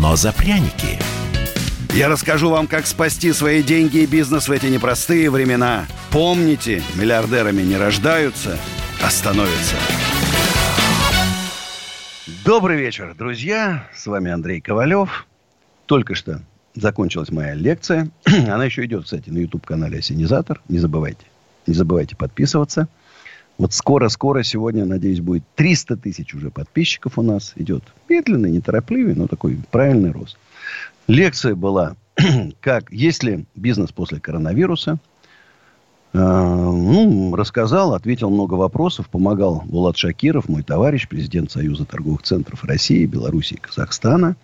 но за пряники. Я расскажу вам, как спасти свои деньги и бизнес в эти непростые времена. Помните, миллиардерами не рождаются, а становятся. Добрый вечер, друзья. С вами Андрей Ковалев. Только что закончилась моя лекция. Она еще идет, кстати, на YouTube-канале «Осенизатор». Не забывайте. Не забывайте подписываться. Вот скоро-скоро сегодня, надеюсь, будет 300 тысяч уже подписчиков у нас. Идет медленный, неторопливый, но такой правильный рост. Лекция была, как, если бизнес после коронавируса. Э, ну, рассказал, ответил много вопросов, помогал Булат Шакиров, мой товарищ, президент Союза торговых центров России, Белоруссии и Казахстана.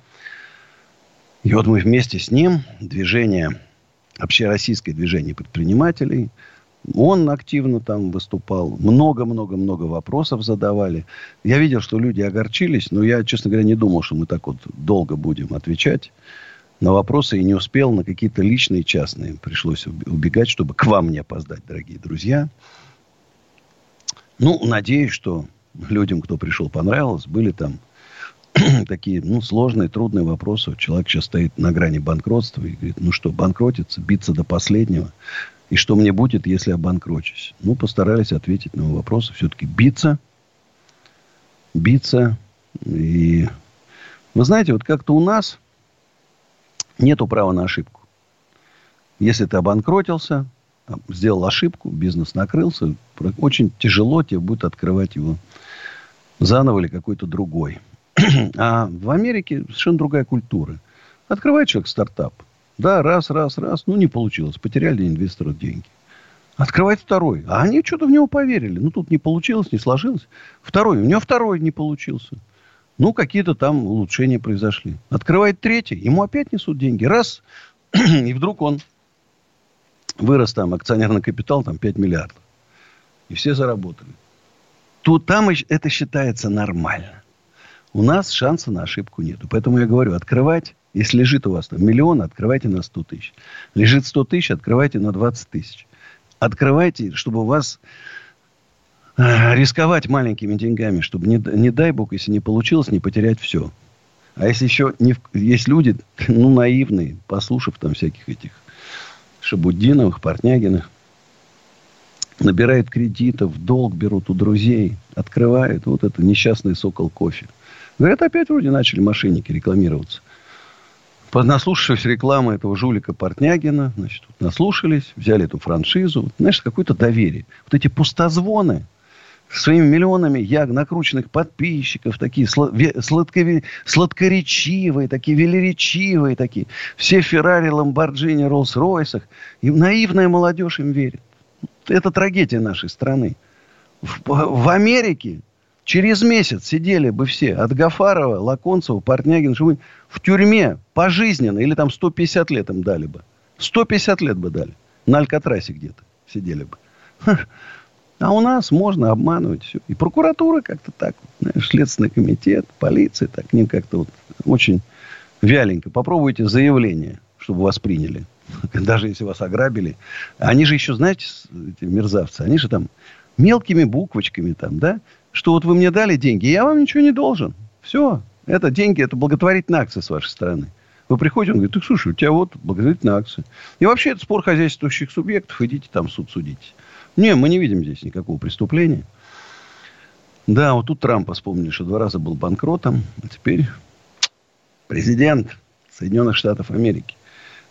И вот мы вместе с ним, движение, общероссийское движение предпринимателей, он активно там выступал. Много-много-много вопросов задавали. Я видел, что люди огорчились, но я, честно говоря, не думал, что мы так вот долго будем отвечать на вопросы и не успел на какие-то личные, частные. Пришлось убегать, чтобы к вам не опоздать, дорогие друзья. Ну, надеюсь, что людям, кто пришел, понравилось. Были там такие, ну, сложные, трудные вопросы. Человек сейчас стоит на грани банкротства и говорит, ну что, банкротиться, биться до последнего. И что мне будет, если обанкрочусь? Ну, постарались ответить на вопросы. Все-таки биться, биться. И вы знаете, вот как-то у нас нету права на ошибку. Если ты обанкротился, сделал ошибку, бизнес накрылся, очень тяжело тебе будет открывать его заново или какой-то другой. А в Америке совершенно другая культура. Открывает человек стартап. Да, раз, раз, раз. Ну, не получилось. Потеряли инвесторы деньги. Открывает второй. А они что-то в него поверили. Ну, тут не получилось, не сложилось. Второй. У него второй не получился. Ну, какие-то там улучшения произошли. Открывает третий, ему опять несут деньги. Раз, и вдруг он вырос там, акционерный капитал, там 5 миллиардов. И все заработали. Тут там это считается нормально. У нас шанса на ошибку нету. Поэтому я говорю, открывать, если лежит у вас там миллион, открывайте на 100 тысяч. Лежит 100 тысяч, открывайте на 20 тысяч. Открывайте, чтобы у вас Э, рисковать маленькими деньгами, чтобы, не, не дай бог, если не получилось, не потерять все. А если еще не, есть люди, ну, наивные, послушав там всяких этих Шабудиновых, Портнягиных, набирают кредитов, долг берут у друзей, открывают вот это несчастный сокол кофе. Говорят, опять вроде начали мошенники рекламироваться. Наслушавшись рекламы этого жулика Портнягина, значит, наслушались, взяли эту франшизу. Знаешь, какое-то доверие. Вот эти пустозвоны – своими миллионами я накрученных подписчиков, такие сладкови, сладкоречивые, такие велеречивые, такие. Все Феррари, Ламборджини, Роллс-Ройсах. И наивная молодежь им верит. Это трагедия нашей страны. В, в Америке через месяц сидели бы все от Гафарова, Лаконцева, Портнягина, живы в тюрьме пожизненно. Или там 150 лет им дали бы. 150 лет бы дали. На Алькатрасе где-то сидели бы. А у нас можно обманывать все. И прокуратура как-то так, знаешь, Следственный комитет, полиция, так к ним как-то вот очень вяленько. Попробуйте заявление, чтобы вас приняли. Даже если вас ограбили. Они же еще, знаете, эти мерзавцы, они же там мелкими буквочками там, да, что вот вы мне дали деньги, я вам ничего не должен. Все. Это деньги, это благотворительная акция с вашей стороны. Вы приходите, он говорит, так слушай, у тебя вот благотворительная акция. И вообще это спор хозяйствующих субъектов, идите там суд судите. Не, мы не видим здесь никакого преступления. Да, вот тут Трампа вспомнили, что два раза был банкротом, а теперь президент Соединенных Штатов Америки.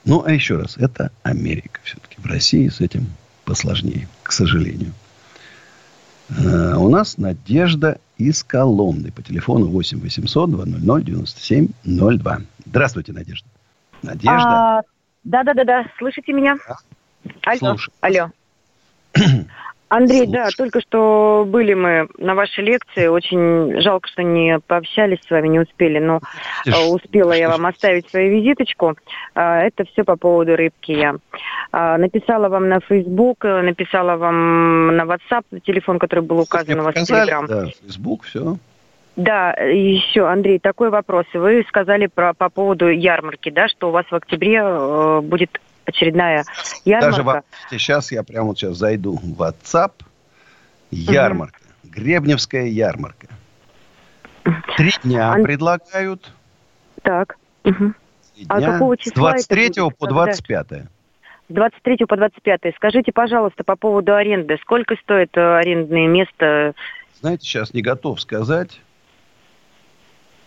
Ну, а еще раз, это Америка все-таки. В России с этим посложнее, к сожалению. А у нас Надежда из Коломны по телефону 8 800 200 97 02. Здравствуйте, Надежда. Надежда. А, да, да, да, да. Слышите меня? Да. Алло. Слушаю. Алло. Андрей, Слушай. да, только что были мы на вашей лекции. Очень жалко, что не пообщались с вами, не успели. Но Тише. Э, успела я вам оставить свою визиточку. А, это все по поводу рыбки я. А, написала вам на Facebook, э, написала вам на WhatsApp, телефон, который был указан у вас в Telegram. Да, Facebook, все. Да, еще, Андрей, такой вопрос. Вы сказали про, по поводу ярмарки, да, что у вас в октябре э, будет очередная ярмарка. Даже в, сейчас я прямо вот сейчас зайду в WhatsApp. Ярмарка. Угу. Гребневская ярмарка. Три дня Ан... предлагают. Так. Угу. А какого числа С 23 это будет? по 25. С 23 по 25. Скажите, пожалуйста, по поводу аренды. Сколько стоит э, арендное место? Знаете, сейчас не готов сказать.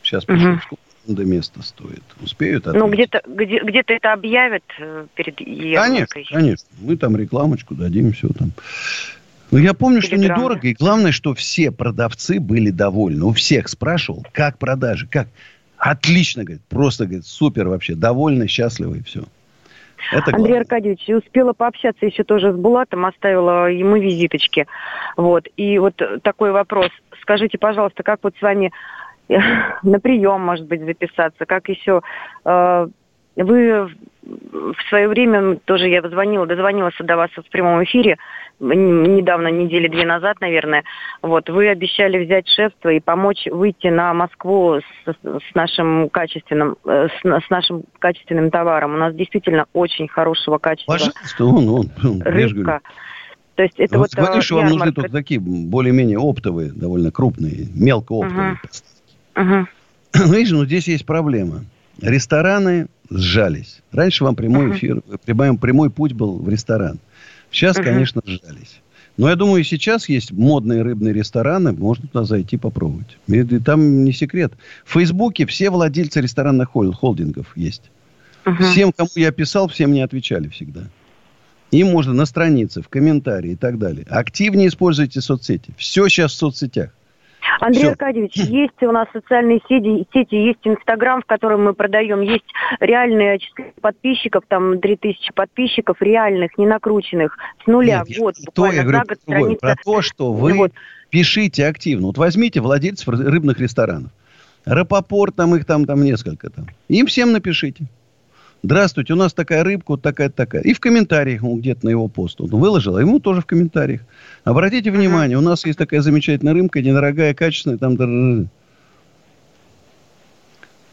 Сейчас угу до места стоит. Успеют ответить? Ну, где-то где, где-то это объявят э, перед ярмаркой? Конечно, конечно. Мы там рекламочку дадим, все там. Но я помню, что недорого, и главное, что все продавцы были довольны. У всех спрашивал, как продажи, как. Отлично, говорит, просто, говорит, супер вообще, довольны, счастливы и все. Это Андрей главное. Аркадьевич, успела пообщаться еще тоже с Булатом, оставила ему визиточки. Вот. И вот такой вопрос. Скажите, пожалуйста, как вот с вами на прием, может быть, записаться, как еще э, вы в свое время тоже я звонила, дозвонилась до вас в прямом эфире недавно, недели две назад, наверное. Вот вы обещали взять шефство и помочь выйти на Москву с, с нашим качественным э, с, с нашим качественным товаром. У нас действительно очень хорошего качества. Пожалуйста, он, он, он рыбка. То есть это ну, вот. Говоришь, что вам нужны только такие более-менее оптовые, довольно крупные, мелко оптовые. Uh-huh. Ну, видишь, ну здесь есть проблема. Рестораны сжались. Раньше вам прямой эфир, прямой, прямой путь был в ресторан. Сейчас, uh конечно, сжались. Но я думаю, сейчас есть модные рыбные рестораны, можно туда зайти попробовать. И, там не секрет. В Фейсбуке все владельцы ресторанных холдингов есть. uh Всем, кому я писал, всем не отвечали всегда. Им можно на странице, в комментарии и так далее. Активнее используйте соцсети. Все сейчас в соцсетях. Андрей Все. Аркадьевич, есть у нас социальные сети, сети, есть Инстаграм, в котором мы продаем, есть реальные подписчиков, там 3000 подписчиков, реальных, не накрученных, с нуля Нет, в год. То, я говорю, год, страница... про то, что вы вот. пишите активно. Вот возьмите владельцев рыбных ресторанов. Рапопорт, там их там, там несколько там. Им всем напишите. Здравствуйте, у нас такая рыбка, вот такая такая. И в комментариях он где-то на его пост он выложил, а ему тоже в комментариях. Обратите внимание, у нас есть такая замечательная рыбка, недорогая, качественная, там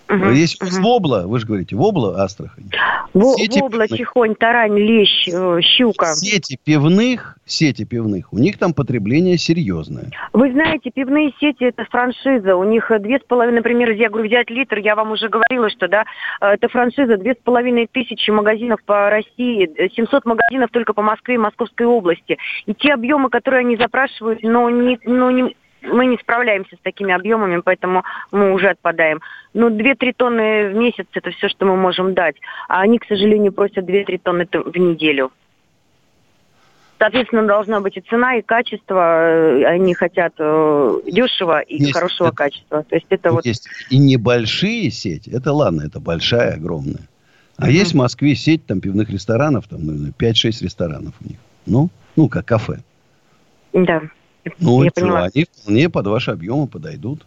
Uh-huh, Есть uh-huh. вобла, вы же говорите, вобла Астрахань. Во, сети вобла, пивных. чихонь, тарань, лещ, э, щука. Сети пивных, сети пивных, у них там потребление серьезное. Вы знаете, пивные сети это франшиза, у них две с половиной, например, я говорю, взять литр, я вам уже говорила, что да, э, это франшиза, две с половиной тысячи магазинов по России, 700 магазинов только по Москве и Московской области. И те объемы, которые они запрашивают, но не, но не, мы не справляемся с такими объемами, поэтому мы уже отпадаем. Ну, 2-3 тонны в месяц – это все, что мы можем дать. А они, к сожалению, просят 2-3 тонны в неделю. Соответственно, должна быть и цена, и качество. Они хотят э, дешево и есть, хорошего это, качества. То есть это вот... Есть и небольшие сети. Это ладно, это большая, огромная. А uh-huh. есть в Москве сеть там пивных ресторанов, там, наверное, 5-6 ресторанов у них. Ну, ну, как кафе. Да. Ну, я поняла. они вполне под ваши объемы подойдут.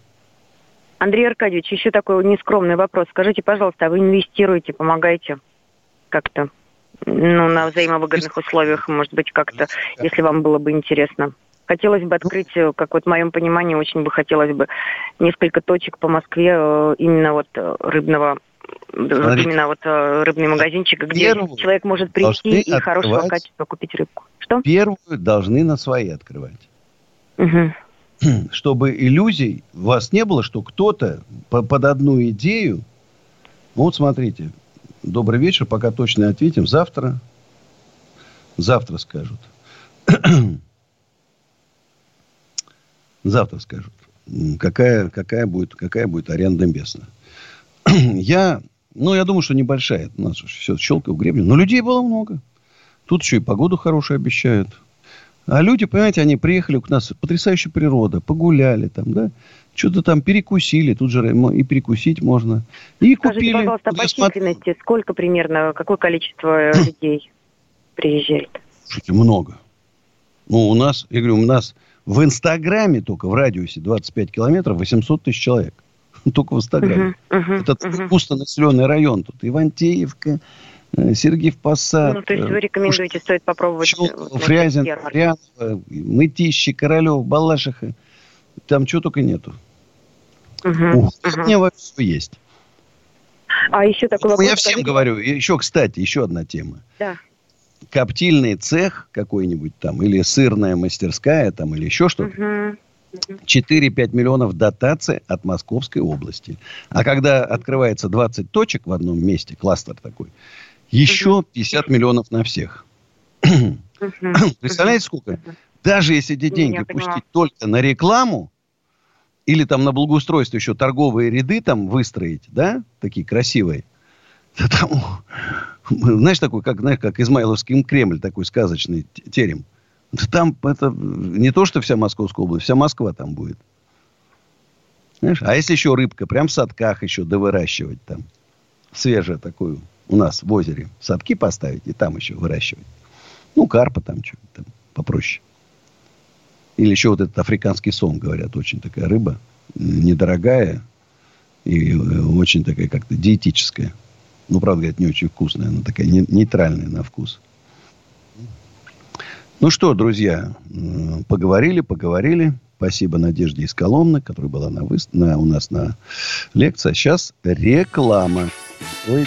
Андрей Аркадьевич, еще такой нескромный вопрос. Скажите, пожалуйста, а вы инвестируете, помогаете как-то? Ну, на взаимовыгодных условиях, может быть, как-то, если вам было бы интересно. Хотелось бы открыть, э, как вот в моем понимании, очень бы хотелось бы несколько точек по Москве э, именно вот э, рыбного Смотрите, именно вот рыбный магазинчик, где человек может прийти и хорошего качества купить рыбку. Что? Первую должны на свои открывать. Угу. Чтобы иллюзий у вас не было, что кто-то под одну идею... Ну, вот смотрите, добрый вечер, пока точно ответим. Завтра, завтра скажут. завтра скажут, какая, какая, будет, какая будет аренда места. я, ну, я думаю, что небольшая. У нас все щелкал гребня. Но людей было много. Тут еще и погоду хорошую обещают. А люди, понимаете, они приехали к нас, потрясающая природа, погуляли там, да, что-то там перекусили, тут же и перекусить можно. И Скажите, купили. пожалуйста, по численности сколько примерно, какое количество людей приезжает? Слушайте, много. Ну, у нас, я говорю, у нас в Инстаграме только в радиусе 25 километров 800 тысяч человек. Только в Инстаграме. Uh-huh, uh-huh, Это uh-huh. густонаселенный район. Тут Ивантеевка, э, Сергиев Посад. Ну, то есть вы рекомендуете, Уж... стоит попробовать... Щелков, Фрязин, Фрянова, Мытищи, Королев, Балашиха. Там чего только нету. Uh-huh, У uh-huh. все есть. А еще такой вопрос... Я всем говорю. Еще, кстати, еще одна тема. Да коптильный цех какой-нибудь там, или сырная мастерская там, или еще что-то, угу. 4-5 миллионов дотации от Московской области. А когда открывается 20 точек в одном месте, кластер такой, еще 50 миллионов на всех. Представляете, сколько? Даже если эти деньги пустить только на рекламу, или там на благоустройство еще торговые ряды там выстроить, да, такие красивые, да там, знаешь, такой, как, знаешь, как Измайловский Кремль, такой сказочный терем. Там это не то, что вся Московская область, вся Москва там будет. Знаешь? А если еще рыбка, прям в садках еще довыращивать там. Свежая такую у нас в озере. Садки поставить и там еще выращивать. Ну, карпа там что-то там попроще. Или еще вот этот африканский сон, говорят, очень такая рыба. Недорогая и э, очень такая как-то диетическая. Ну, правда, говорят, не очень вкусная. Она такая нейтральная на вкус. Ну что, друзья, поговорили, поговорили. Спасибо Надежде из Коломны, которая была на, вы... на... у нас на лекции. А сейчас реклама. Ой.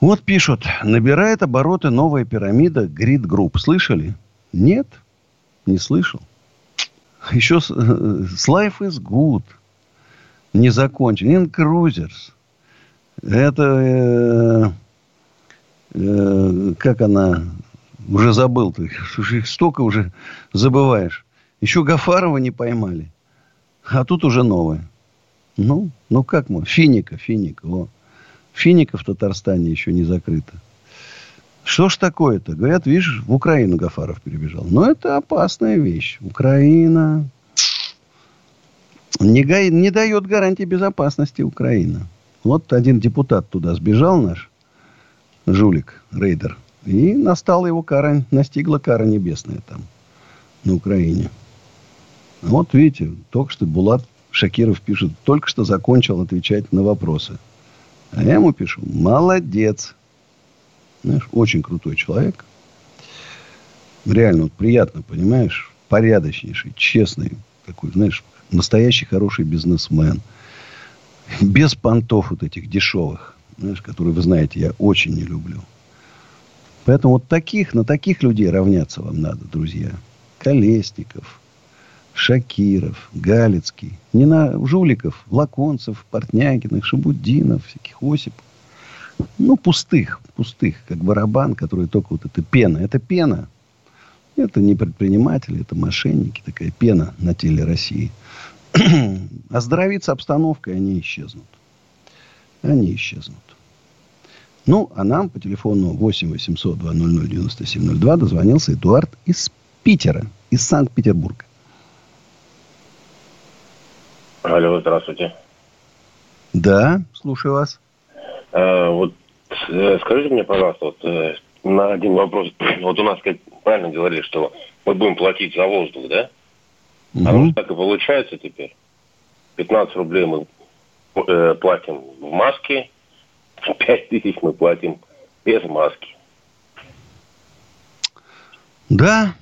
Вот пишут, набирает обороты новая пирамида Grid Group. Слышали? Нет, не слышал. Еще с, с Life is Good. Не закончен. In Cruisers. Это... Э, э, как она, уже забыл ты, их столько уже забываешь. Еще Гафарова не поймали, а тут уже новое. Ну, ну как мы? Финика, Финика. О. Финика в Татарстане еще не закрыта. Что ж такое-то? Говорят, видишь, в Украину Гафаров перебежал. Но это опасная вещь. Украина не, не дает гарантии безопасности Украина. Вот один депутат туда сбежал наш жулик, рейдер. И настала его кара, настигла кара небесная там, на Украине. Вот видите, только что Булат Шакиров пишет, только что закончил отвечать на вопросы. А я ему пишу, молодец. Знаешь, очень крутой человек. Реально, вот приятно, понимаешь, порядочнейший, честный, такой, знаешь, настоящий хороший бизнесмен. Без понтов вот этих дешевых знаешь, которые, вы знаете, я очень не люблю. Поэтому вот таких, на таких людей равняться вам надо, друзья. Колесников, Шакиров, Галицкий. Не на жуликов, Лаконцев, Портнягиных, Шабудинов, всяких Осипов. Ну, пустых, пустых, как барабан, который только вот это пена. Это пена. Это не предприниматели, это мошенники. Такая пена на теле России. Оздоровится обстановка, и они исчезнут. Они исчезнут. Ну, а нам по телефону 8 800 200 9702 дозвонился Эдуард из Питера, из Санкт-Петербурга. Алло, здравствуйте. Да, слушаю вас. А, вот э, скажите мне, пожалуйста, вот э, на один вопрос. Вот у нас, как правильно говорили, что мы будем платить за воздух, да? Угу. А может так и получается теперь. 15 рублей мы э, платим в маске, 5 тысяч мы платим без маски. Да.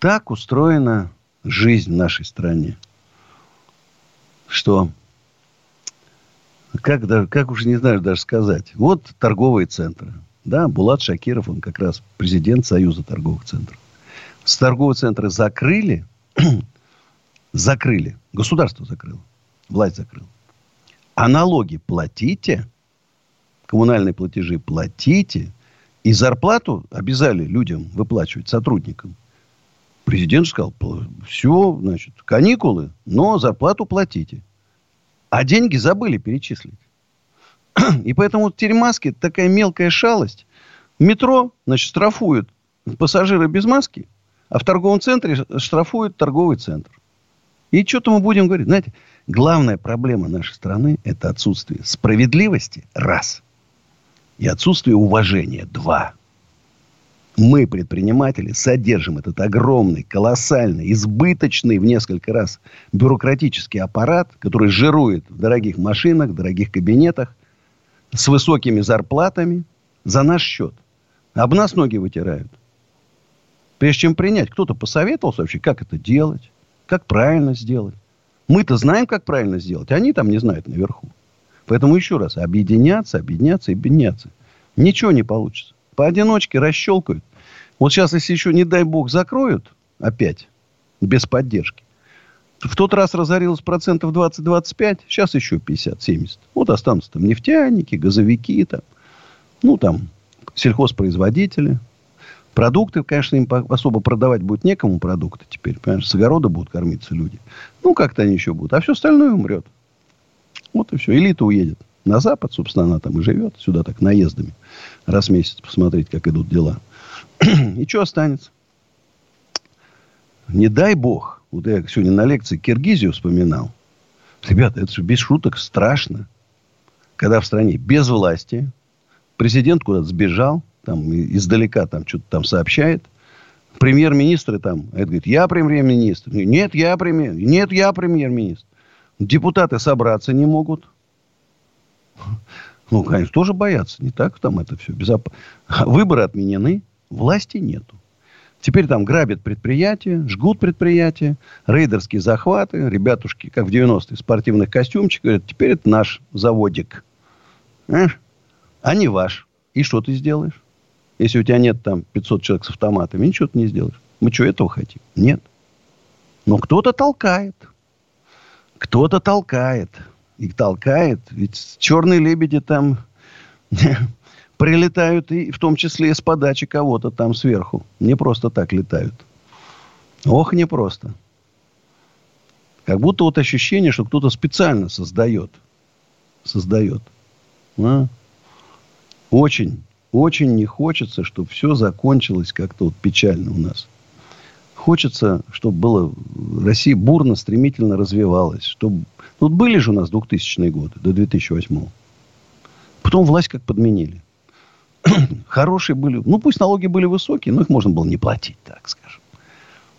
Так устроена жизнь в нашей стране, что как, даже, как уж не знаю даже сказать. Вот торговые центры. Да, Булат Шакиров, он как раз президент Союза торговых центров. С торговые центры закрыли, закрыли, государство закрыло, власть закрыла. А налоги платите, коммунальные платежи платите, и зарплату обязали людям выплачивать, сотрудникам. Президент сказал, все, значит, каникулы, но зарплату платите. А деньги забыли перечислить. И поэтому термаски такая мелкая шалость. Метро, значит, штрафуют пассажира без маски, а в торговом центре штрафуют торговый центр. И что-то мы будем говорить. Знаете, главная проблема нашей страны – это отсутствие справедливости – раз. И отсутствие уважения – два. Мы, предприниматели, содержим этот огромный, колоссальный, избыточный в несколько раз бюрократический аппарат, который жирует в дорогих машинах, в дорогих кабинетах, с высокими зарплатами за наш счет. Об нас ноги вытирают. Прежде чем принять, кто-то посоветовался вообще, как это делать, как правильно сделать. Мы-то знаем, как правильно сделать, они там не знают наверху. Поэтому еще раз, объединяться, объединяться объединяться. Ничего не получится. Поодиночке расщелкают. Вот сейчас, если еще, не дай бог, закроют опять, без поддержки, в тот раз разорилось процентов 20-25, сейчас еще 50-70. Вот останутся там нефтяники, газовики, там, ну, там, сельхозпроизводители. Продукты, конечно, им особо продавать будет некому продукты теперь. Понимаешь, с огорода будут кормиться люди. Ну, как-то они еще будут. А все остальное умрет. Вот и все. Элита уедет на Запад, собственно, она там и живет. Сюда так наездами. Раз в месяц посмотреть, как идут дела. и что останется? Не дай бог. Вот я сегодня на лекции Киргизию вспоминал. Ребята, это без шуток страшно. Когда в стране без власти, президент куда-то сбежал, там издалека там что-то там сообщает. Премьер-министры там, это говорит, я премьер-министр. Нет, я премьер. Нет, я премьер-министр. Депутаты собраться не могут. Ну, конечно, тоже боятся. Не так там это все. Безоп... Выборы отменены. Власти нету. Теперь там грабят предприятия, жгут предприятия, рейдерские захваты. Ребятушки, как в 90-е, спортивных костюмчиках, говорят, теперь это наш заводик. Понимаешь? А не ваш. И что ты сделаешь? Если у тебя нет там 500 человек с автоматами, ничего ты не сделаешь. Мы что, этого хотим? Нет. Но кто-то толкает. Кто-то толкает. И толкает. Ведь черные лебеди там прилетают, и в том числе с подачи кого-то там сверху. Не просто так летают. Ох, не просто. Как будто вот ощущение, что кто-то специально создает. Создает. А? Очень очень не хочется, чтобы все закончилось как-то вот печально у нас. Хочется, чтобы было... Россия бурно, стремительно развивалась. Чтобы... Вот были же у нас 2000-е годы, до 2008 Потом власть как подменили. Хорошие были... Ну, пусть налоги были высокие, но их можно было не платить, так скажем.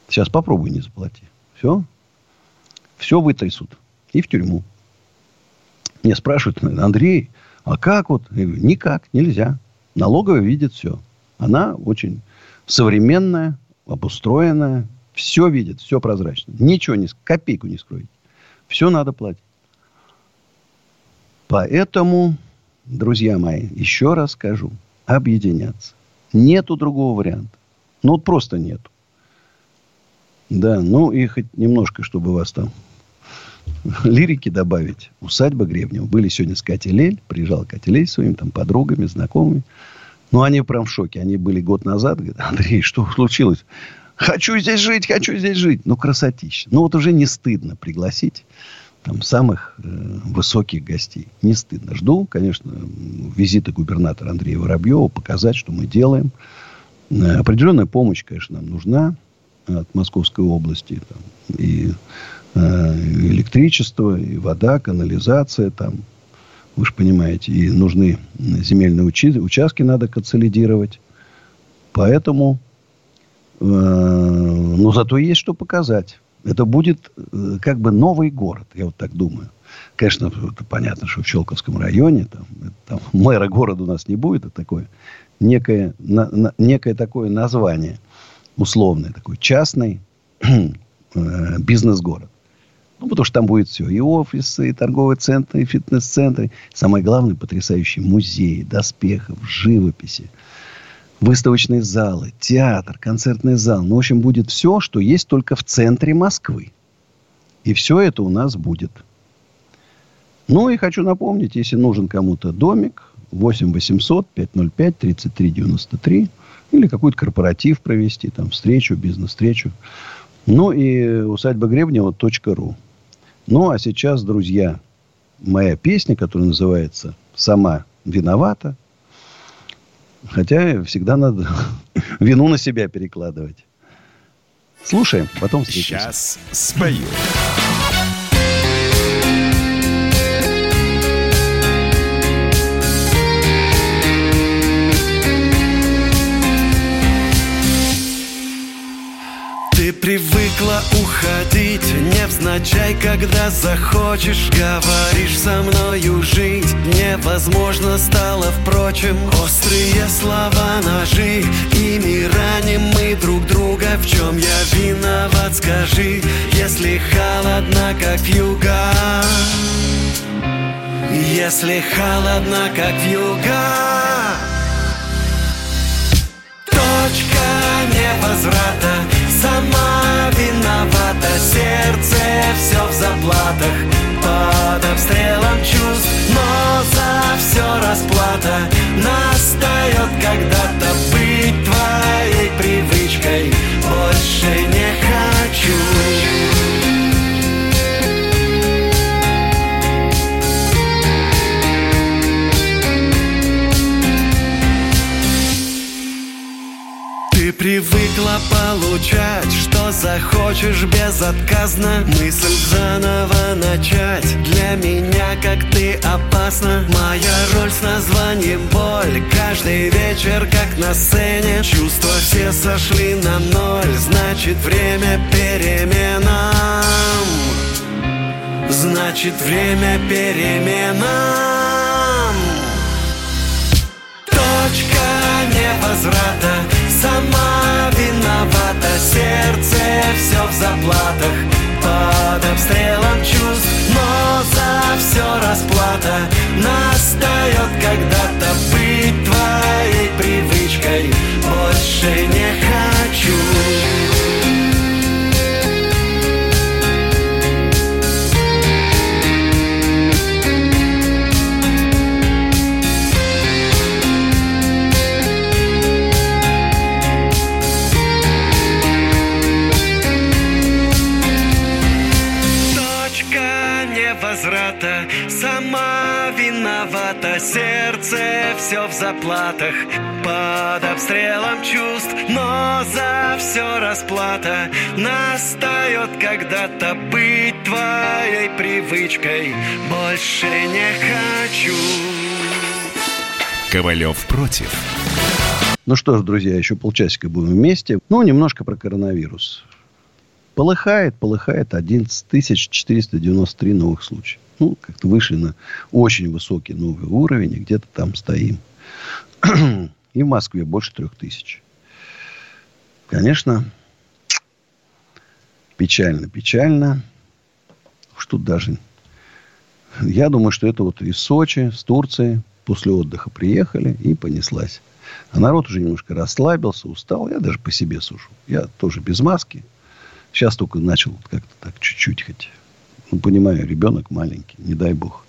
Сейчас попробуй не заплати. Все. Все вытрясут. И в тюрьму. Мне спрашивают, Андрей, а как вот? Я говорю, никак, нельзя. Налоговая видит все. Она очень современная, обустроенная, все видит, все прозрачно. Ничего не, копейку не скроете. Все надо платить. Поэтому, друзья мои, еще раз скажу, объединяться. Нету другого варианта. Ну, вот просто нету. Да, ну и хоть немножко, чтобы вас там лирики добавить. Усадьба Гребнева. Были сегодня с Катей Лель. Приезжал Катя Лель своими там подругами, знакомыми. Ну, они прям в шоке. Они были год назад. Говорят, Андрей, что случилось? Хочу здесь жить, хочу здесь жить. Ну, красотища. Ну, вот уже не стыдно пригласить там самых э, высоких гостей. Не стыдно. Жду, конечно, визита губернатора Андрея Воробьева, показать, что мы делаем. Э, определенная помощь, конечно, нам нужна от Московской области. Там, и э, электричество, и вода, канализация, там, вы же понимаете, и нужны земельные учи- участки, надо консолидировать. Поэтому, э, ну, зато есть что показать. Это будет э, как бы новый город, я вот так думаю. Конечно, это понятно, что в Щелковском районе там, там мэра города у нас не будет, это такое некое, на, на, некое такое название. условный такой частный э, бизнес-город. Ну, потому что там будет все. И офисы, и торговые центры, и фитнес-центры. Самое главное, потрясающие музеи, доспехов, живописи. Выставочные залы, театр, концертный зал. Ну, в общем, будет все, что есть только в центре Москвы. И все это у нас будет. Ну, и хочу напомнить, если нужен кому-то домик, 8 800 505 33 93 или какой-то корпоратив провести, там, встречу, бизнес-встречу. Ну, и усадьба Гребнева .ру. Ну, а сейчас, друзья, моя песня, которая называется «Сама виновата». Хотя всегда надо вину на себя перекладывать. Слушаем, потом встретимся. Сейчас спою. Привыкла уходить невзначай, когда захочешь. Говоришь со мною жить невозможно стало Впрочем, острые слова ножи. Ими раним мы друг друга В чем я виноват, скажи Если холодно, как юга Если холодно, как юга Точка невозврата Сама виновата, сердце все в заплатах. Под обстрелом чувств, но за все расплата. Настает когда-то быть твоей привычкой. Больше не хочу привыкла получать, что захочешь безотказно. Мысль заново начать. Для меня, как ты опасна Моя роль с названием боль Каждый вечер, как на сцене. Чувства все сошли на ноль. Значит, время переменам Значит, время переменам Точка невозврата Сама виновата, сердце все в заплатах. Под обстрелом чувств, но за все расплата. Настает когда-то быть твоей привычкой. Больше не хочу все в заплатах Под обстрелом чувств Но за все расплата Настает когда-то быть твоей привычкой Больше не хочу Ковалев против. Ну что ж, друзья, еще полчасика будем вместе. Ну, немножко про коронавирус. Полыхает, полыхает 11 493 новых случая. Ну, как-то вышли на очень высокий новый уровень, и где-то там стоим. И в Москве больше трех тысяч. Конечно, печально, печально. Что даже... Я думаю, что это вот из Сочи, с Турции, после отдыха приехали и понеслась. А народ уже немножко расслабился, устал. Я даже по себе сужу. Я тоже без маски. Сейчас только начал как-то так чуть-чуть хоть. Ну, понимаю, ребенок маленький, не дай бог.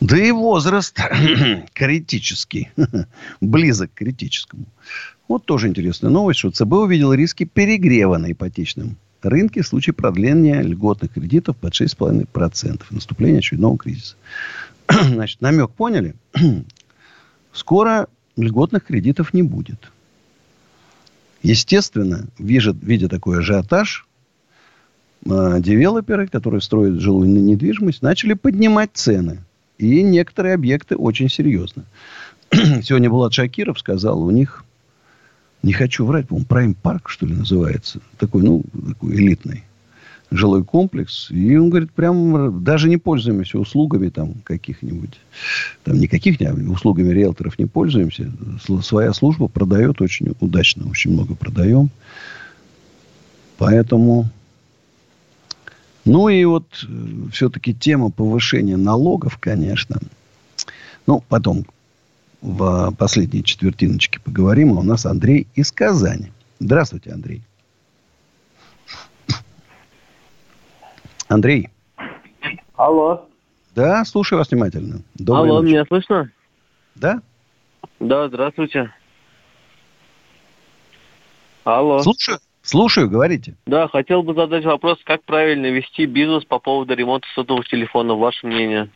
Да и возраст критический. Близок к критическому. Вот тоже интересная новость, что ЦБ увидел риски перегрева на ипотечном рынке в случае продления льготных кредитов под 6,5% и наступления очередного кризиса. Значит, намек поняли? Скоро льготных кредитов не будет. Естественно, видя, видя такой ажиотаж, э, девелоперы, которые строят жилую недвижимость, начали поднимать цены. И некоторые объекты очень серьезно. Сегодня Булат Шакиров сказал, у них, не хочу врать, по-моему, Прайм Парк, что ли, называется. Такой, ну, такой элитный. жилой комплекс. И он говорит, прям даже не пользуемся услугами там каких-нибудь, там никаких не, услугами риэлторов не пользуемся. Своя служба продает очень удачно, очень много продаем. Поэтому... Ну и вот э, все-таки тема повышения налогов, конечно. Ну, потом в последней четвертиночке поговорим. А у нас Андрей из Казани. Здравствуйте, Андрей. Андрей. Алло. Да, слушаю вас внимательно. Доброй Алло, ночи. меня слышно? Да? Да, здравствуйте. Алло. Слушаю. Слушаю, говорите. Да, хотел бы задать вопрос, как правильно вести бизнес по поводу ремонта сотовых телефонов, ваше мнение?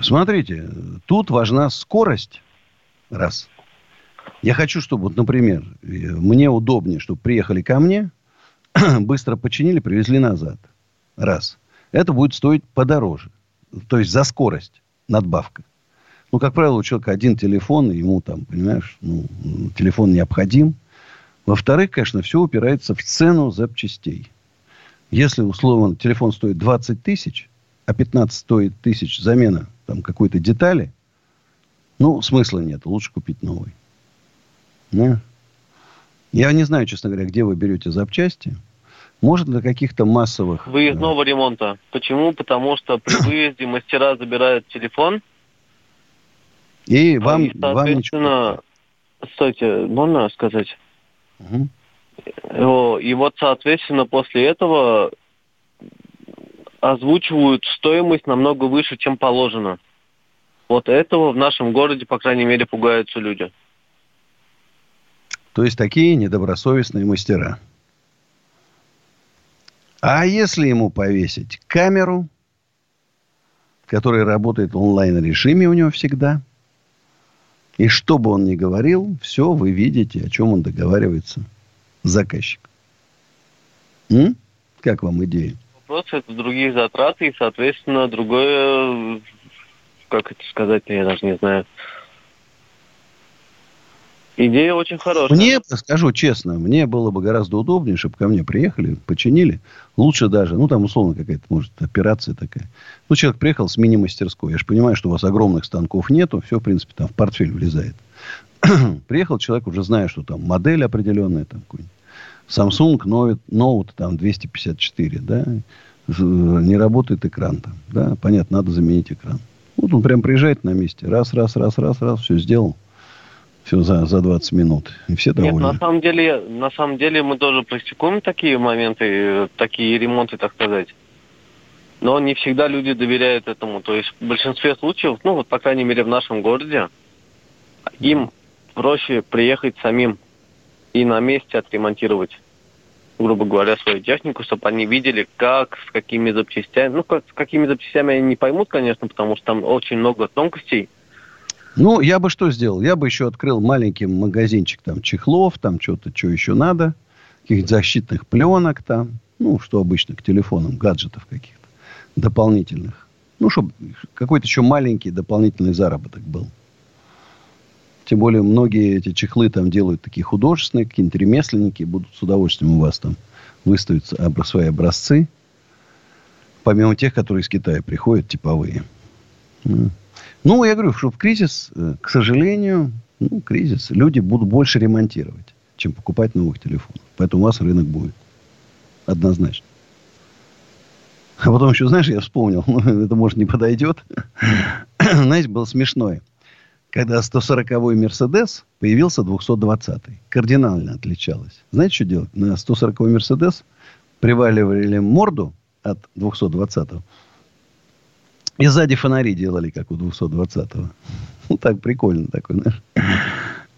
Смотрите, тут важна скорость. Раз. Я хочу, чтобы, вот, например, мне удобнее, чтобы приехали ко мне, быстро починили, привезли назад. Раз. Это будет стоить подороже. То есть за скорость надбавка. Ну, как правило, у человека один телефон, ему там, понимаешь, ну, телефон необходим. Во-вторых, конечно, все упирается в цену запчастей. Если, условно, телефон стоит 20 тысяч, а 15 стоит тысяч замена там какой-то детали, ну, смысла нет. Лучше купить новый. Да? Я не знаю, честно говоря, где вы берете запчасти. Может, для каких-то массовых... Выездного да. ремонта. Почему? Потому что при выезде мастера забирают телефон. И вам, и, вам ничего... Стойте, можно сказать? Угу. И вот, соответственно, после этого озвучивают стоимость намного выше, чем положено. Вот этого в нашем городе, по крайней мере, пугаются люди. То есть такие недобросовестные мастера. А если ему повесить камеру, которая работает в онлайн-режиме у него всегда, и что бы он ни говорил, все вы видите, о чем он договаривается заказчик. М? Как вам идея? Вопрос это другие затраты и, соответственно, другое, как это сказать, я даже не знаю, Идея очень хорошая. Мне, скажу честно, мне было бы гораздо удобнее, чтобы ко мне приехали, починили. Лучше даже, ну, там, условно, какая-то, может, операция такая. Ну, человек приехал с мини-мастерской. Я же понимаю, что у вас огромных станков нету. Все, в принципе, там в портфель влезает. приехал человек, уже зная, что там модель определенная, там, какой-нибудь. Samsung Note, Note там 254, да, не работает экран там, да, понятно, надо заменить экран. Вот он прям приезжает на месте, раз, раз, раз, раз, раз, все сделал. Все за, за 20 минут. И все довольны. Нет, на самом деле, на самом деле мы тоже практикуем такие моменты, такие ремонты, так сказать. Но не всегда люди доверяют этому. То есть в большинстве случаев, ну вот по крайней мере в нашем городе, им проще приехать самим и на месте отремонтировать, грубо говоря, свою технику, чтобы они видели, как, с какими запчастями. Ну, как, с какими запчастями они не поймут, конечно, потому что там очень много тонкостей – ну, я бы что сделал? Я бы еще открыл маленький магазинчик там чехлов, там что-то, что еще надо. Каких-то защитных пленок там. Ну, что обычно к телефонам, гаджетов каких-то дополнительных. Ну, чтобы какой-то еще маленький дополнительный заработок был. Тем более, многие эти чехлы там делают такие художественные, какие-нибудь ремесленники. Будут с удовольствием у вас там выставить свои образцы. Помимо тех, которые из Китая приходят, типовые. Ну, я говорю, что в кризис, э, к сожалению, ну, кризис, люди будут больше ремонтировать, чем покупать новых телефонов. Поэтому у вас рынок будет. Однозначно. А потом еще, знаешь, я вспомнил, ну, это, может, не подойдет. Знаете, было смешное. Когда 140-й Мерседес появился 220-й. Кардинально отличалось. Знаете, что делать? На 140-й Мерседес приваливали морду от 220-го и сзади фонари делали, как у 220-го. Ну, так прикольно такой, знаешь.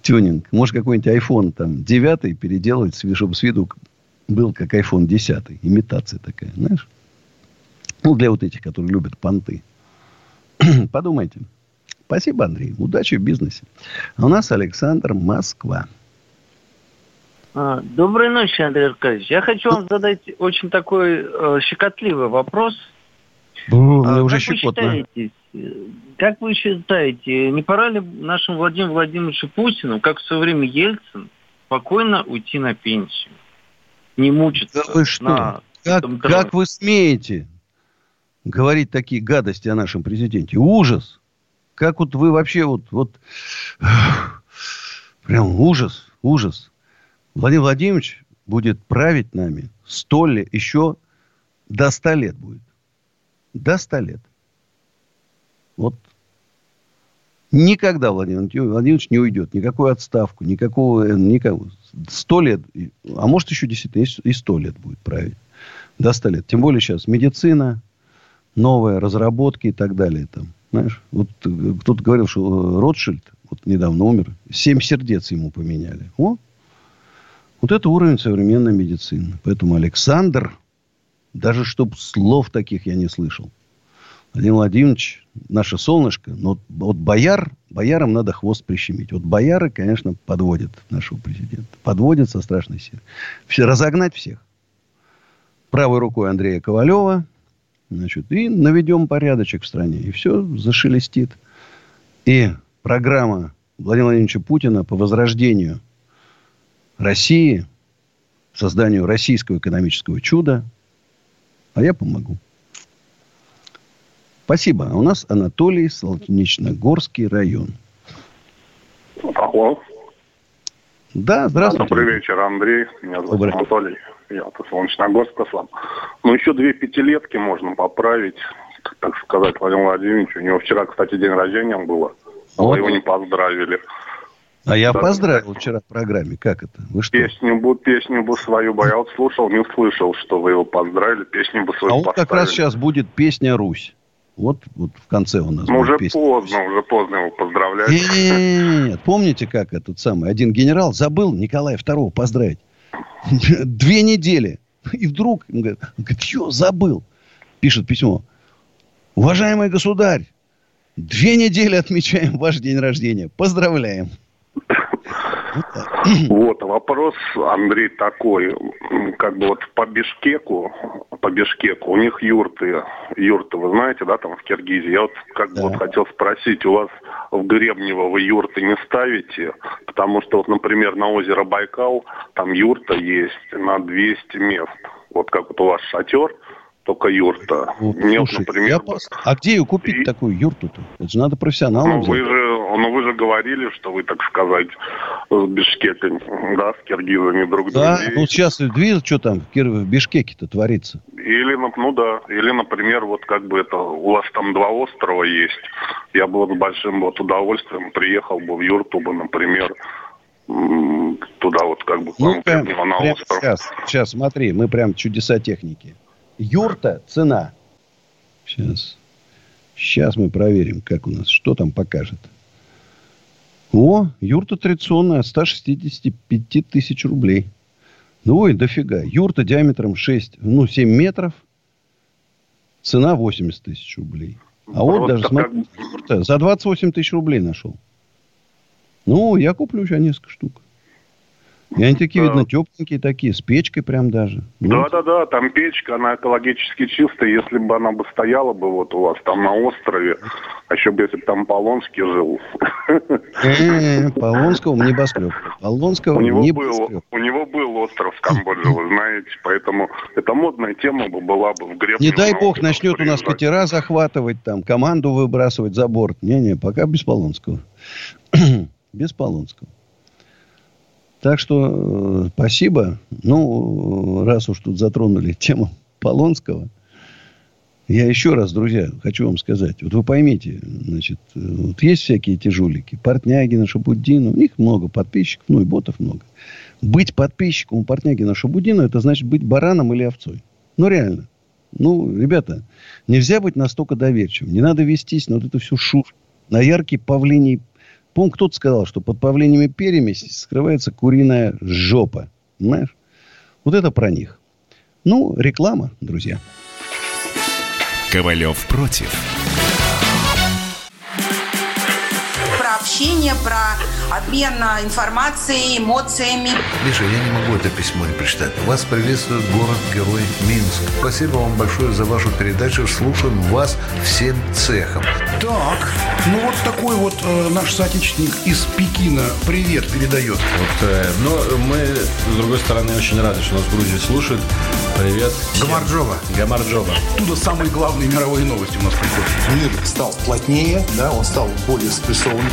Тюнинг. Может, какой-нибудь iPhone там 9 переделать, чтобы с виду был как iPhone 10. Имитация такая, знаешь. Ну, для вот этих, которые любят понты. Подумайте. Спасибо, Андрей. Удачи в бизнесе. А у нас Александр Москва. А, доброй ночи, Андрей Аркадьевич. Я хочу вам задать очень такой э, щекотливый вопрос – Бу, а, уже как щекотно. Вы считаете, как вы считаете, не пора ли нашему Владимиру Владимировичу Путину, как в свое время Ельцин, спокойно уйти на пенсию? Не мучиться да вы что? на Как, как вы смеете говорить такие гадости о нашем президенте? Ужас! Как вот вы вообще вот, вот прям ужас, ужас. Владимир Владимирович будет править нами сто лет, еще до ста лет будет. До ста лет. Вот никогда Владимир Владимирович не уйдет. Никакую отставку, никакого, никакого. Сто лет, а может еще действительно и сто лет будет править. До ста лет. Тем более сейчас медицина, новые разработки и так далее. Там, знаешь, вот э, кто-то говорил, что Ротшильд вот недавно умер, семь сердец ему поменяли. О, вот это уровень современной медицины. Поэтому Александр, даже чтобы слов таких я не слышал. Владимир Владимирович, наше солнышко, но вот бояр, боярам надо хвост прищемить. Вот бояры, конечно, подводят нашего президента. Подводят со страшной силой. Все, разогнать всех. Правой рукой Андрея Ковалева, значит, и наведем порядочек в стране. И все зашелестит. И программа Владимира Владимировича Путина по возрождению России, созданию российского экономического чуда, а я помогу. Спасибо. А у нас Анатолий, Солнечногорский район. Алло. Да, здравствуйте. Добрый вечер, Андрей. Меня зовут Добрый. Анатолий. Я от Солнечногорска послам. Ну, еще две пятилетки можно поправить, так сказать, Владимир Владимирович. У него вчера, кстати, день рождения было. Вот. Но его не поздравили. А я да. поздравил вчера в программе. Как это? Вы что? Песню бы, песню бы свою бы я вот слушал, не услышал, что вы его поздравили. Песню бы свою А вот как раз сейчас будет песня «Русь». Вот, вот в конце у нас. Ну, уже песня. поздно, уже поздно его поздравлять. Нет, помните, как этот самый один генерал забыл Николая II поздравить? Две недели. И вдруг, он он говорит, что забыл? Пишет письмо. Уважаемый государь, две недели отмечаем ваш день рождения. Поздравляем. Вот, вопрос, Андрей, такой. Как бы вот по Бишкеку, по Бишкеку, у них юрты, юрты, вы знаете, да, там в Киргизии. Я вот как бы вот хотел спросить, у вас в Гребнево вы юрты не ставите? Потому что вот, например, на озеро Байкал, там юрта есть на 200 мест. Вот как вот у вас шатер, только юрта. Ну, Мне, слушай, например... Я... А где ее купить и... такую юрту-то? Это же надо профессионалам ну, вы же, ну, вы же говорили, что вы, так сказать, с Бишкеком, да, с киргизами друг Да, друзей. ну сейчас видишь, что там в, Кир... в Бишкеке-то творится. Или, ну да, или, например, вот как бы это, у вас там два острова есть. Я бы с большим вот удовольствием приехал бы в юрту бы, например, туда вот как бы ну, прям, на прям остров. Сейчас, сейчас, смотри, мы прям чудеса техники. Юрта цена. Сейчас. Сейчас мы проверим, как у нас, что там покажет. О, юрта традиционная от 165 тысяч рублей. Ну, ой, дофига. Юрта диаметром 6, ну, 7 метров. Цена 80 тысяч рублей. А вот, вот даже, смотри, юрта за 28 тысяч рублей нашел. Ну, я куплю еще несколько штук. И они такие, видно, тепленькие такие, с печкой прям даже. Да-да-да, там печка, она экологически чистая. Если бы она бы стояла бы вот у вас там на острове, а еще бы если бы там Полонский жил. Э, Полонского небоскреб. Полонского у него был, У него был остров в Камбодже, вы знаете, поэтому это модная тема бы была бы в Гребне. Не дай бог начнет у нас катера захватывать, там, команду выбрасывать за борт. Не-не, пока без Полонского. без Полонского. Так что э, спасибо. Ну, раз уж тут затронули тему Полонского, я еще раз, друзья, хочу вам сказать. Вот вы поймите, значит, э, вот есть всякие эти жулики. Портнягина, Шабуддина. У них много подписчиков, ну и ботов много. Быть подписчиком у Портнягина, Шабуддина, это значит быть бараном или овцой. Ну, реально. Ну, ребята, нельзя быть настолько доверчивым. Не надо вестись на вот эту всю шушь. На яркий павлиний Помню, кто-то сказал, что под павлиними перьями скрывается куриная жопа. Понимаешь? Вот это про них. Ну, реклама, друзья. Ковалев против. Про общение, про обмен информацией, эмоциями. Миша, я не могу это письмо не прочитать. Вас приветствует город-герой Минск. Спасибо вам большое за вашу передачу. Слушаем вас всем цехом. Так, ну вот такой вот э, наш соотечественник из Пекина привет передает. Вот, э, но мы, с другой стороны, очень рады, что нас в Грузии слушают. Привет. Гамарджоба. Гамарджоба. Оттуда самые главные мировые новости у нас приходят. Мир стал плотнее, да, он стал более спрессованным.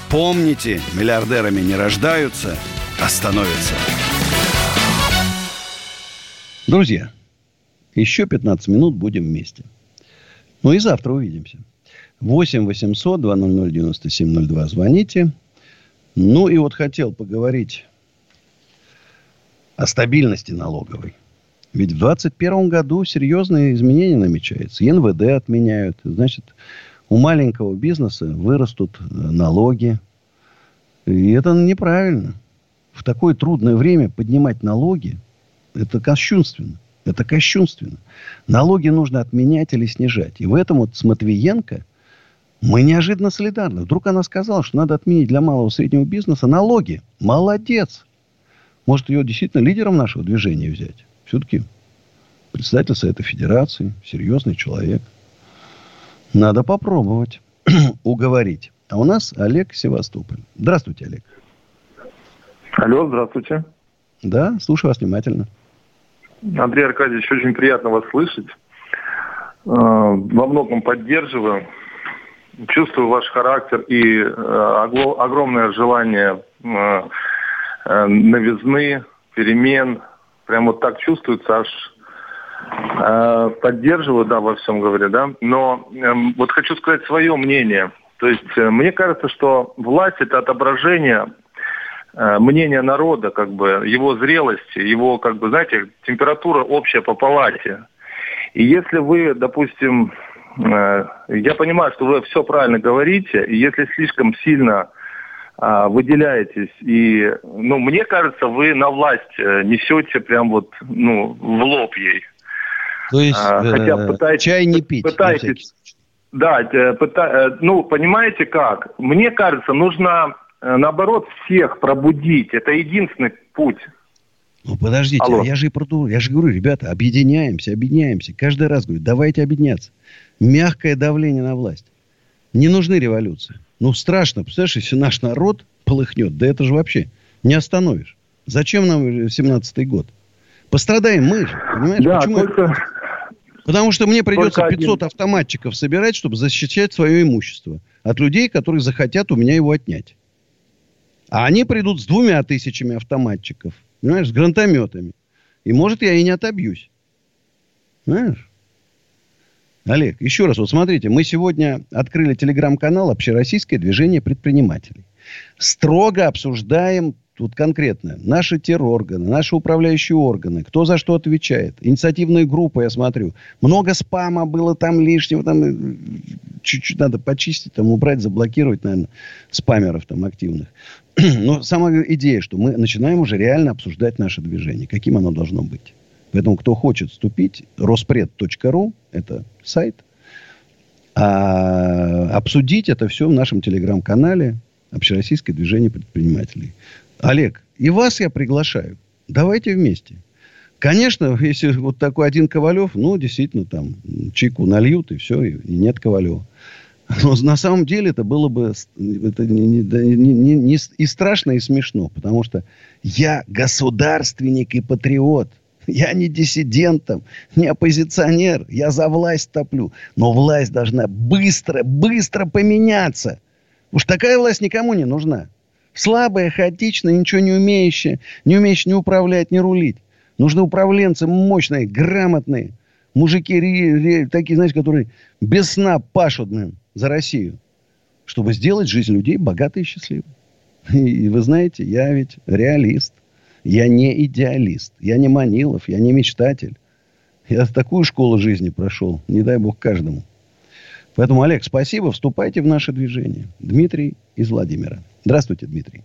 Помните, миллиардерами не рождаются, а становятся. Друзья, еще 15 минут будем вместе. Ну и завтра увидимся. 8 800 200 9702 звоните. Ну и вот хотел поговорить о стабильности налоговой. Ведь в 2021 году серьезные изменения намечаются. НВД отменяют. Значит, у маленького бизнеса вырастут э, налоги. И это неправильно. В такое трудное время поднимать налоги, это кощунственно. Это кощунственно. Налоги нужно отменять или снижать. И в этом вот с Матвиенко мы неожиданно солидарны. Вдруг она сказала, что надо отменить для малого и среднего бизнеса налоги. Молодец. Может, ее действительно лидером нашего движения взять? Все-таки председатель Совета Федерации, серьезный человек. Надо попробовать уговорить. А у нас Олег Севастополь. Здравствуйте, Олег. Алло, здравствуйте. Да, слушаю вас внимательно. Андрей Аркадьевич, очень приятно вас слышать. Э, во многом поддерживаю. Чувствую ваш характер и э, огромное желание э, новизны, перемен, Прям вот так чувствуется, аж поддерживаю, да, во всем говорю, да. Но э, вот хочу сказать свое мнение. То есть э, мне кажется, что власть это отображение э, мнения народа, как бы, его зрелости, его, как бы, знаете, температура общая по палате. И если вы, допустим, э, я понимаю, что вы все правильно говорите, и если слишком сильно а, выделяетесь. И, ну, мне кажется, вы на власть э, несете прям вот, ну, в лоб ей. То есть, а, хотя э, пытаетесь, чай не пить. Пытаетесь, да, э, пыта, ну, понимаете как? Мне кажется, нужно, наоборот, всех пробудить. Это единственный путь. Ну, подождите, Алло. я же и продул, я же говорю, ребята, объединяемся, объединяемся. Каждый раз говорю, давайте объединяться. Мягкое давление на власть. Не нужны революции. Ну, страшно. Представляешь, если наш народ полыхнет, да это же вообще не остановишь. Зачем нам 17-й год? Пострадаем мы же, понимаешь? Да, Почему только... Потому что мне придется 500 один. автоматчиков собирать, чтобы защищать свое имущество от людей, которые захотят у меня его отнять. А они придут с двумя тысячами автоматчиков, понимаешь, с гранатометами. И, может, я и не отобьюсь. Понимаешь? Олег, еще раз, вот смотрите, мы сегодня открыли телеграм-канал «Общероссийское движение предпринимателей». Строго обсуждаем тут конкретно наши террорганы, наши управляющие органы, кто за что отвечает. Инициативные группы, я смотрю. Много спама было там лишнего, там э, чуть-чуть надо почистить, там убрать, заблокировать, наверное, спамеров там активных. Но самая идея, что мы начинаем уже реально обсуждать наше движение, каким оно должно быть. Поэтому, кто хочет вступить, роспред.ру, это сайт, а обсудить это все в нашем телеграм-канале Общероссийское движение предпринимателей. Олег, и вас я приглашаю. Давайте вместе. Конечно, если вот такой один Ковалев, ну, действительно, там, чайку нальют, и все, и нет Ковалева. Но на самом деле это было бы это не, не, не, не, и страшно, и смешно. Потому что я государственник и патриот. Я не диссидентом, не оппозиционер. Я за власть топлю. Но власть должна быстро, быстро поменяться. Уж такая власть никому не нужна. Слабая, хаотичная, ничего не умеющая, не умеющая ни управлять, ни рулить. Нужны управленцы мощные, грамотные. Мужики ре, ре, такие, знаете, которые без сна пашут блин, за Россию. Чтобы сделать жизнь людей богатой и счастливой. И вы знаете, я ведь реалист. Я не идеалист. Я не Манилов, я не мечтатель. Я такую школу жизни прошел. Не дай бог каждому. Поэтому, Олег, спасибо. Вступайте в наше движение. Дмитрий из Владимира. Здравствуйте, Дмитрий.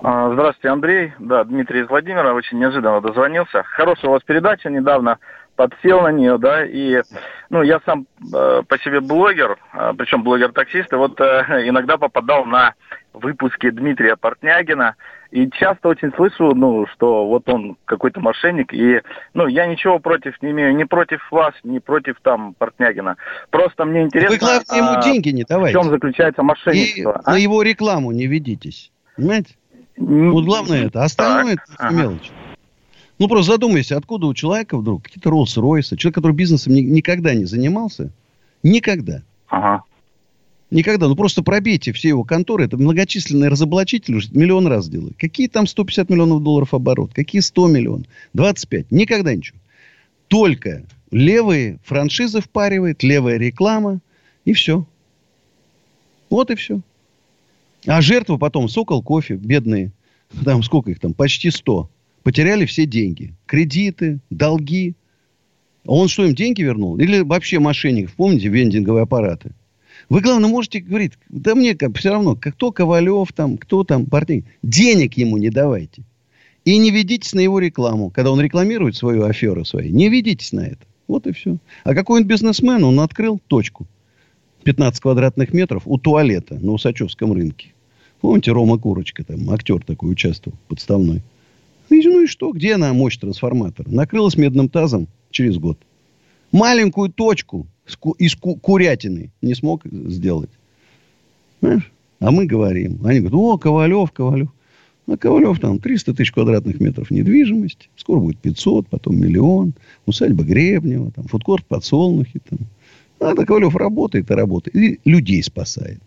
А, здравствуйте, Андрей. Да, Дмитрий из Владимира. Очень неожиданно дозвонился. Хорошая у вас передача недавно. Подсел на нее, да, и, ну, я сам э, по себе блогер, э, причем блогер-таксист, и вот э, иногда попадал на выпуски Дмитрия Портнягина, и часто очень слышу, ну, что вот он какой-то мошенник, и, ну, я ничего против не имею, ни против вас, ни против там Портнягина. Просто мне интересно... Вы, главное, ему а, деньги не давайте. В чем заключается мошенничество? И а? на его рекламу не ведитесь. Понимаете? Вот главное это. Остальное так. это ага. мелочь. Ну, просто задумайся, откуда у человека вдруг какие-то Роллс-Ройсы. Человек, который бизнесом ни, никогда не занимался. Никогда. Ага. Никогда. Ну, просто пробейте все его конторы. Это многочисленные разоблачители уже миллион раз делают. Какие там 150 миллионов долларов оборот? Какие 100 миллионов? 25. Никогда ничего. Только левые франшизы впаривает, левая реклама. И все. Вот и все. А жертвы потом, Сокол, кофе, бедные, там сколько их там, почти 100, потеряли все деньги. Кредиты, долги. А он что, им деньги вернул? Или вообще мошенник? Помните вендинговые аппараты? Вы, главное, можете говорить, да мне как, все равно, кто Ковалев там, кто там, партий. Денег ему не давайте. И не ведитесь на его рекламу. Когда он рекламирует свою аферу свои, не ведитесь на это. Вот и все. А какой он бизнесмен, он открыл точку. 15 квадратных метров у туалета на Усачевском рынке. Помните, Рома Курочка, там, актер такой участвовал, подставной. Ну и что? Где она, мощь трансформатора? Накрылась медным тазом через год. Маленькую точку из курятины не смог сделать. Знаешь? А мы говорим. Они говорят, о, Ковалев, Ковалев. А Ковалев там 300 тысяч квадратных метров недвижимости. Скоро будет 500, потом миллион. Усадьба Гребнева, там, фудкорт подсолнухи. Там. А Ковалев работает и работает. И людей спасает.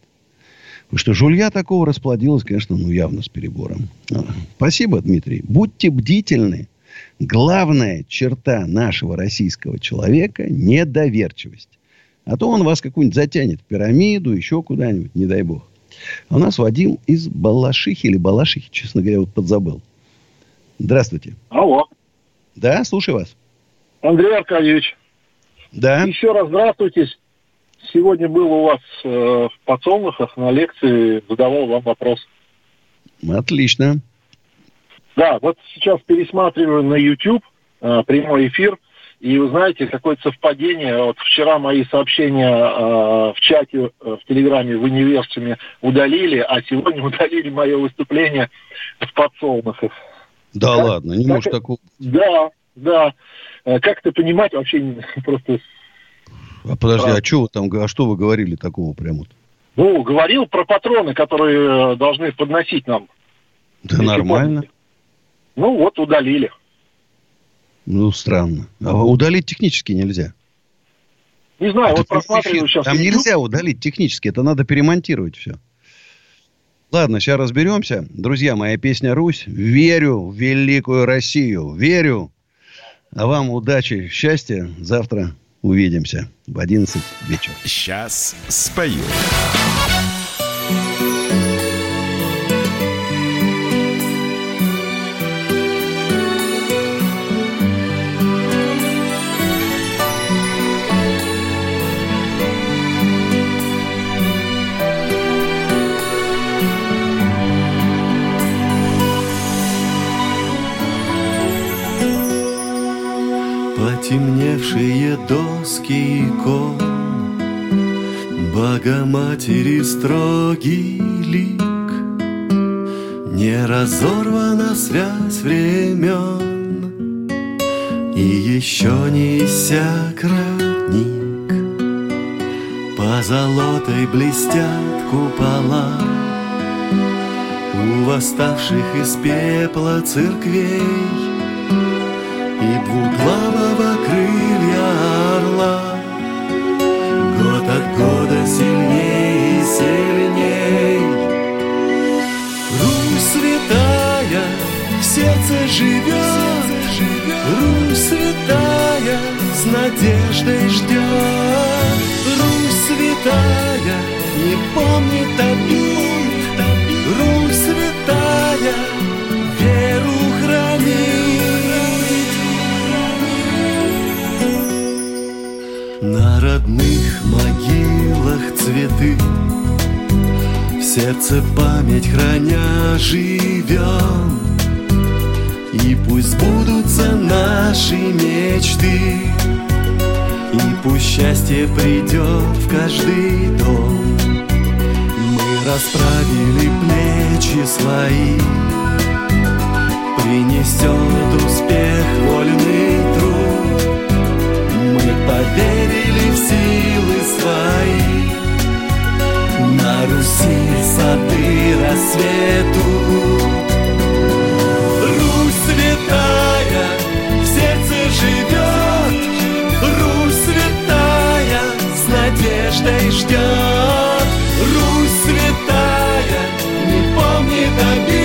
Потому что жулья такого расплодилось, конечно, ну, явно с перебором. А, спасибо, Дмитрий. Будьте бдительны. Главная черта нашего российского человека – недоверчивость. А то он вас какую-нибудь затянет в пирамиду, еще куда-нибудь, не дай бог. А у нас Вадим из Балашихи или Балашихи, честно говоря, вот подзабыл. Здравствуйте. Алло. Да, слушаю вас. Андрей Аркадьевич. Да. Еще раз здравствуйте. Сегодня был у вас э, в подсолнухах на лекции, задавал вам вопрос. Отлично. Да, вот сейчас пересматриваю на YouTube э, прямой эфир, и вы знаете, какое-то совпадение. Вот вчера мои сообщения э, в чате, э, в Телеграме, в универсуме удалили, а сегодня удалили мое выступление в подсолнухах. Да как, ладно, не как, может такого. Да, да. Э, как это понимать, вообще просто а подожди, а, а что вы там, а что вы говорили такого прямо? Ну, говорил про патроны, которые э, должны подносить нам. Да нормально. Помните. Ну, вот удалили. Ну, странно. А удалить технически нельзя. Не знаю, а вот просматриваю сейчас. Там нельзя удалить технически, это надо перемонтировать все. Ладно, сейчас разберемся. Друзья, моя песня «Русь». Верю в великую Россию. Верю. А вам удачи, счастья. Завтра Увидимся в 11 вечера. Сейчас спою. Потемневшие доски икон. Богоматери строгий лик. Не разорвана связь времен. И еще не иссяк родник. По золотой блестят купола У восставших из пепла церквей. И двуглавого сердце живет, Русь святая с надеждой ждет. Русь святая не помнит обид, Русь святая веру хранит. На родных могилах цветы в сердце память храня живем пусть сбудутся наши мечты. И пусть счастье придет в каждый дом. Мы расправили плечи свои. Принесет успех вольный труд. Мы поверили в силы свои. На Руси сады рассвету надеждой ждет Русь святая не помнит обид